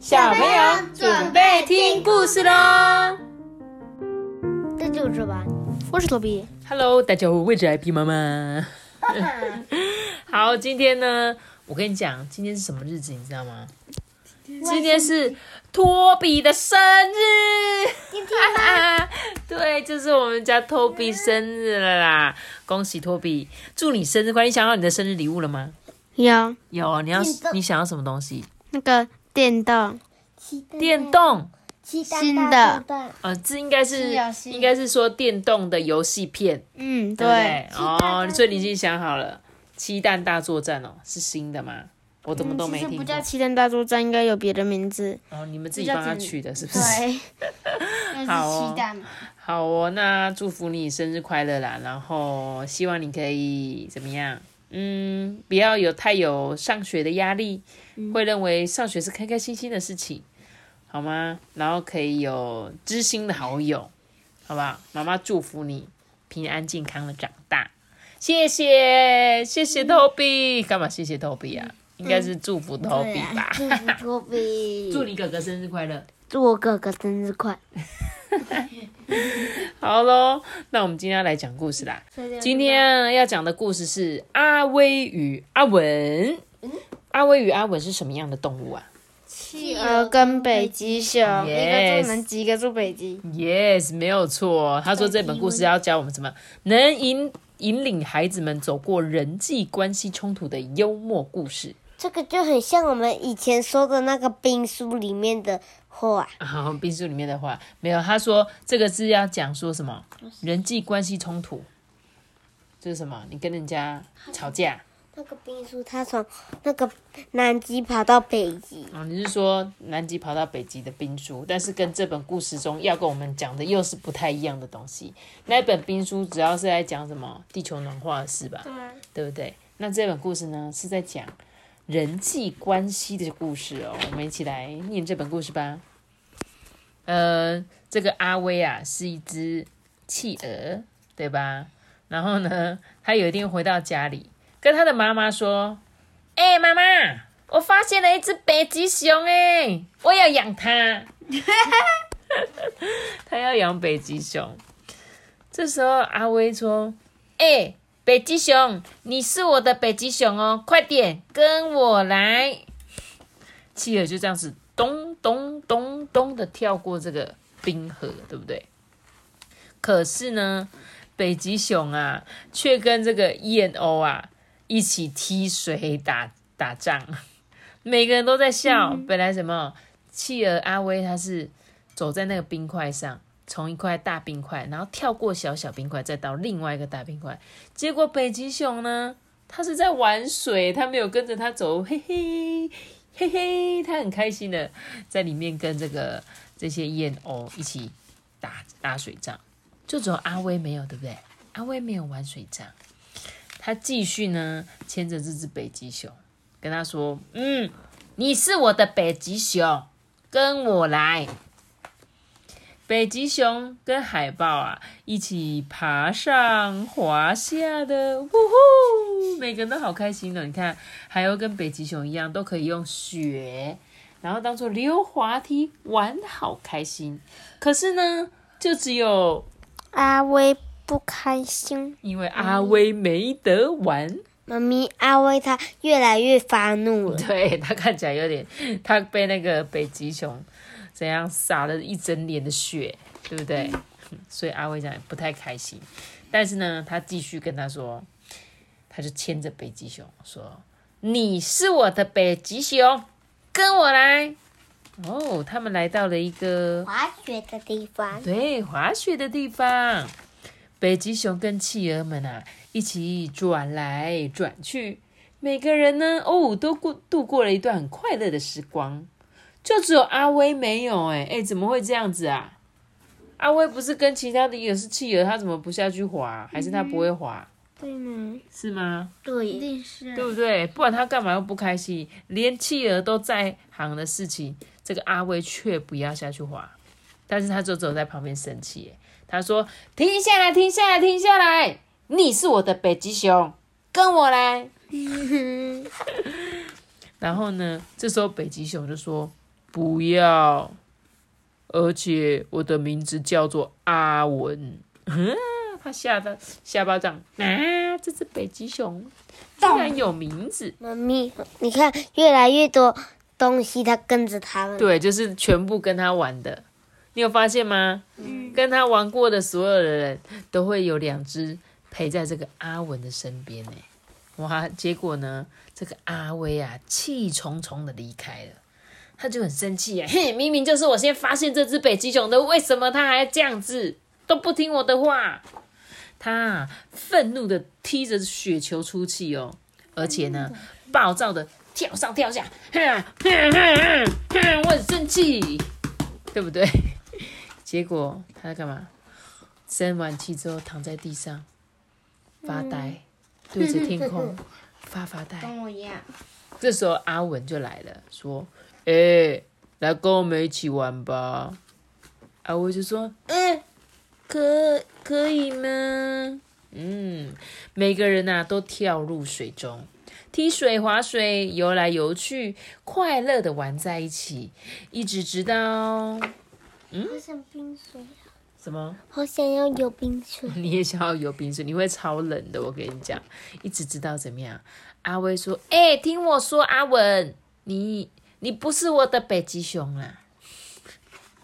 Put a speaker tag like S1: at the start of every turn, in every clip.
S1: 小朋友准备听故事喽。
S2: 这就是吧，我是托比。
S1: Hello，大家好，我是 IP 妈妈。好，今天呢，我跟你讲，今天是什么日子，你知道吗？今天是托比的生日。
S2: 今天
S1: 对，就是我们家托比生日了啦！恭喜托比，祝你生日快乐！你想要你的生日礼物了吗？
S2: 有
S1: 有，你要你想要什么东西？
S2: 那个电动，
S1: 电动。
S2: 新的，
S1: 呃，这应该是应该是说电动的游戏片，
S2: 嗯，
S1: 对？哦，所以你已经想好了，《鸡蛋大作战》哦，是新的吗？我怎么都没听过
S2: 嗯不。叫《七蛋大作战》，应该有别的名字。
S1: 哦，你们自己帮他取的，是不是？
S2: 对，
S1: 好哦。好哦，那祝福你生日快乐啦！然后希望你可以怎么样？嗯，不要有太有上学的压力，会认为上学是开开心心的事情，好吗？然后可以有知心的好友，好不好？妈妈祝福你平安健康的长大，谢谢谢谢 Toby，干嘛谢谢 Toby 啊？应该是祝福 Toby 吧？
S2: 祝福托比，
S1: 祝你哥哥生日快乐！
S2: 祝我哥哥生日快
S1: 好喽，那我们今天要来讲故事啦。今天要讲的故事是阿威与阿文。阿威与阿文是什么样的动物啊
S2: 企鹅跟北极熊，一个住南极，一个住北极。
S1: ？Yes，没有错。他说这本故事要教我们什么？能引引领孩子们走过人际关系冲突的幽默故事。
S3: 这个就很像我们以前说的那个兵书里面的话，
S1: 啊，兵书里面的话没有。他说这个是要讲说什么？人际关系冲突，这是什么？你跟人家吵架。
S3: 那个兵书他从那个南极跑到北极，
S1: 哦，你是说南极跑到北极的兵书，但是跟这本故事中要跟我们讲的又是不太一样的东西。那一本兵书主要是在讲什么地球暖化的事吧，对不对？那这本故事呢是在讲人际关系的故事哦。我们一起来念这本故事吧。呃，这个阿威啊是一只企鹅，对吧？然后呢，他有一天回到家里，跟他的妈妈说：“哎、妈妈，我发现了一只北极熊，哎，我要养它。他要养北极熊。这时候阿威说：“哎、北极熊，你是我的北极熊哦，快点跟我来。”企鹅就这样子咚咚咚咚的跳过这个冰河，对不对？可是呢，北极熊啊，却跟这个燕鸥啊一起踢水打打仗，每个人都在笑。本来什么企鹅阿威他是走在那个冰块上，从一块大冰块，然后跳过小小冰块，再到另外一个大冰块。结果北极熊呢，它是在玩水，它没有跟着他走，嘿嘿嘿嘿，它很开心的在里面跟这个这些燕鸥一起打打水仗。就只有阿威没有，对不对？阿威没有玩水仗，他继续呢牵着这只北极熊，跟他说：“嗯，你是我的北极熊，跟我来。”北极熊跟海豹啊一起爬上滑下的，呜呼！每个人都好开心的。你看，还有跟北极熊一样，都可以用雪，然后当做溜滑梯玩，得好开心。可是呢，就只有
S3: 阿威不开心，
S1: 因为阿威没得玩，
S3: 妈咪阿威他越来越发怒了。
S1: 对他看起来有点，他被那个北极熊怎样洒了一整脸的血，对不对？所以阿威讲不太开心，但是呢，他继续跟他说，他就牵着北极熊说：“你是我的北极熊，跟我来。”哦，他们来到了一个
S3: 滑雪的地方，
S1: 对，滑雪的地方，北极熊跟企鹅们啊一起转来转去，每个人呢哦都过度过了一段很快乐的时光，就只有阿威没有哎哎，怎么会这样子啊？阿威不是跟其他的也是企鹅，他怎么不下去滑？还是他不会滑？
S3: 对吗？
S1: 是吗？
S3: 对，一
S2: 定是
S1: 对不对？不管他干嘛又不开心？连企鹅都在行的事情，这个阿威却不要下去滑，但是他就只有在旁边生气耶。他说：“停下来，停下来，停下来！你是我的北极熊，跟我来。”然后呢，这时候北极熊就说：“不要，而且我的名字叫做阿文。他吓得下巴掌啊！这只北极熊居然有名字，
S3: 妈咪，你看越来越多东西，它跟着它们。
S1: 对，就是全部跟他玩的。你有发现吗？嗯跟他玩过的所有的人都会有两只陪在这个阿文的身边呢。哇！结果呢，这个阿威啊，气冲冲的离开了，他就很生气哎！嘿，明明就是我先发现这只北极熊的，为什么他还这样子都不听我的话？他愤怒的踢着雪球出气哦，而且呢，暴躁的跳上跳下，哼哼哼哼，我很生气，对不对？结果他在干嘛？生完气之后躺在地上发呆，对着天空发发呆。
S2: 跟我一样。
S1: 这时候阿文就来了，说：“哎、来跟我们一起玩吧。”阿威就说：“嗯，可可以吗？”嗯，每个人呐、都跳入水中，踢水、划水，游来游去，快乐的玩在一起，一直直到嗯
S3: 好想冰水，
S1: 什么？
S3: 好想要有冰水。
S1: 你也想要有冰水，你会超冷的。我跟你讲，一直直到怎么样？阿威说：“哎、听我说，阿文，你你不是我的北极熊啊，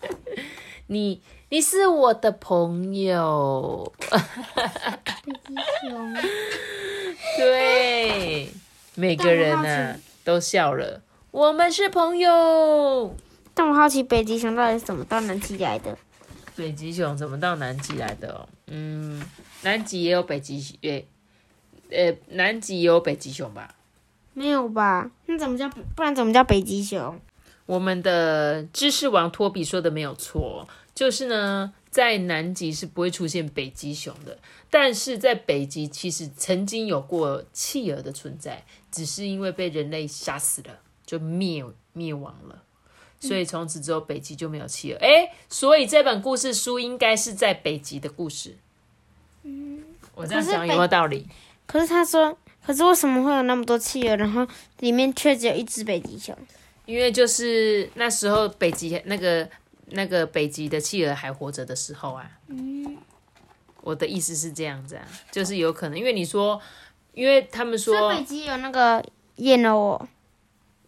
S1: 你你是我的朋友。
S2: 北极熊，
S1: 对，每个人呢、都笑了。我们是朋友。
S2: 但我好奇北极熊到底是怎么到南极来的？
S1: 北极熊怎么到南极来的、哦？嗯，南极也有北极，诶、呃，南极也有北极熊吧？
S2: 没有吧？那怎么叫不然怎么叫北极熊？
S1: 我们的知识王托比说的没有错，就是呢，在南极是不会出现北极熊的，但是在北极其实曾经有过企鹅的存在，只是因为被人类杀死了，就灭灭亡了。所以从此之后，北极就没有企鹅。诶，所以这本故事书应该是在北极的故事。嗯，我这样
S2: 可是北
S1: 讲有没有道理？
S2: 可是他说，可是为什么会有那么多企鹅，然后里面却只有一只北极熊？
S1: 因为就是那时候北极那个那个北极的企鹅还活着的时候啊。嗯我的意思是这样子啊，就是有可能，因为你说，因为他们说
S2: 北极有那个燕鸥哦，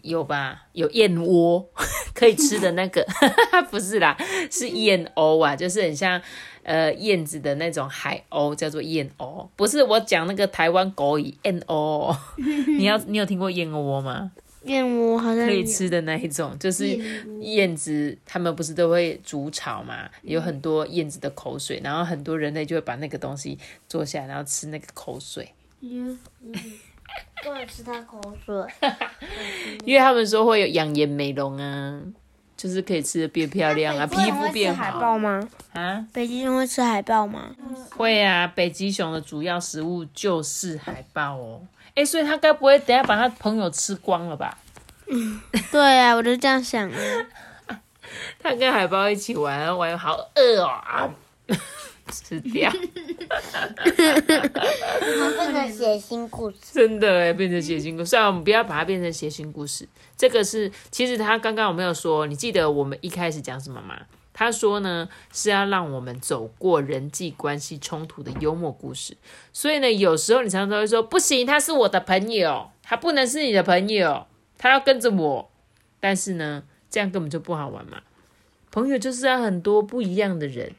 S1: 有吧，有燕窝 可以吃的那个，不是啦，是燕鸥啊，就是很像呃燕子的那种海鸥，叫做燕鸥，不是我讲那个台湾狗语燕鸥。你要 你有听过燕窝吗？
S2: 燕窝好像
S1: 可以吃的那一种，就是燕子，他们不是都会筑巢嘛？有很多燕子的口水，然后很多人类就会把那个东西做下来，然后吃那个口水，
S3: 不能吃它口水。
S1: 因为他们说会有养颜美容啊，就是可以吃的变漂亮啊，皮肤变
S2: 海
S1: 好
S2: 豹吗？
S1: 啊。
S2: 北极熊会吃海豹吗？
S1: 会啊，北极熊的主要食物就是海豹哦。哎，所以他该不会等下把他朋友吃光了吧？
S2: 嗯对啊，我就这样想的。
S1: 他跟海豹一起玩，玩好饿哦啊，吃掉。
S3: 变成写新故事。
S1: 真的哎，变成写信故事。虽然我们不要把它变成写信故事，这个是其实他刚刚有没有说？你记得我们一开始讲什么吗？他说呢是要让我们走过人际关系冲突的幽默故事。所以呢，有时候你常常会说不行，他是我的朋友，他不能是你的朋友，他要跟着我。但是呢，这样根本就不好玩嘛。朋友就是要很多不一样的人，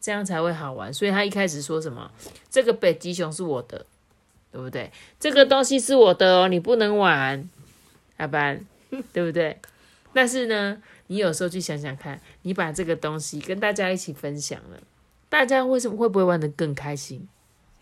S1: 这样才会好玩。所以他一开始说什么？这个北极熊是我的，对不对？这个东西是我的哦，你不能玩，阿班，对不对？但是呢，你有时候去想想看，你把这个东西跟大家一起分享了，大家为什么会不会玩的更开心？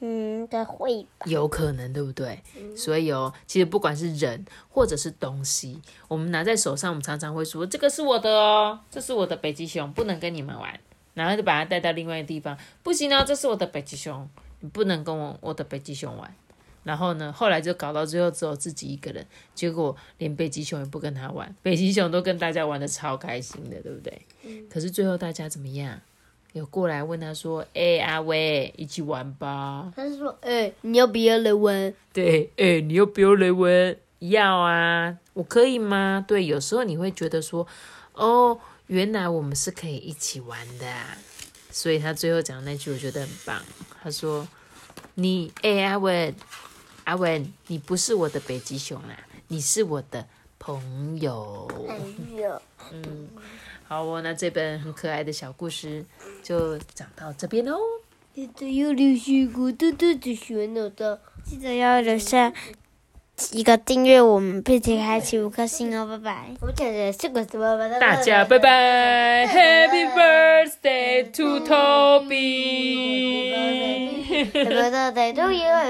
S3: 嗯，应该会吧。
S1: 有可能，对不对？所以哦，其实不管是人或者是东西，我们拿在手上，我们常常会说这个是我的哦，这是我的北极熊，不能跟你们玩，然后就把它带到另外一个地方，不行哦，这是我的北极熊，你不能跟我我的北极熊玩。然后呢，后来就搞到最后只有自己一个人，结果连北极熊也不跟他玩，北极熊都跟大家玩的超开心的，对不对？可是最后大家怎么样？有过来问他说：“哎、阿威，一起玩吧。”
S3: 他说，哎、你要不要来玩？
S1: 对，哎、你要不要来玩？要啊，我可以吗？对，有时候你会觉得说，哦，原来我们是可以一起玩的、啊。所以他最后讲的那句我觉得很棒，他说：“你哎、阿文，阿文，你不是我的北极熊啦，你是我的朋友。”
S3: 朋友，嗯，
S1: 好哦，那这本很可爱的小故事就讲到这边喽。
S3: 记得要留下个嘟嘟的选了的。
S2: 记得要留下一个订阅我们，并且开启五颗星哦，拜拜。
S3: 我讲的是个什么？
S1: 大家拜拜，Happy birthday to Toby。
S3: 拜拜，都有。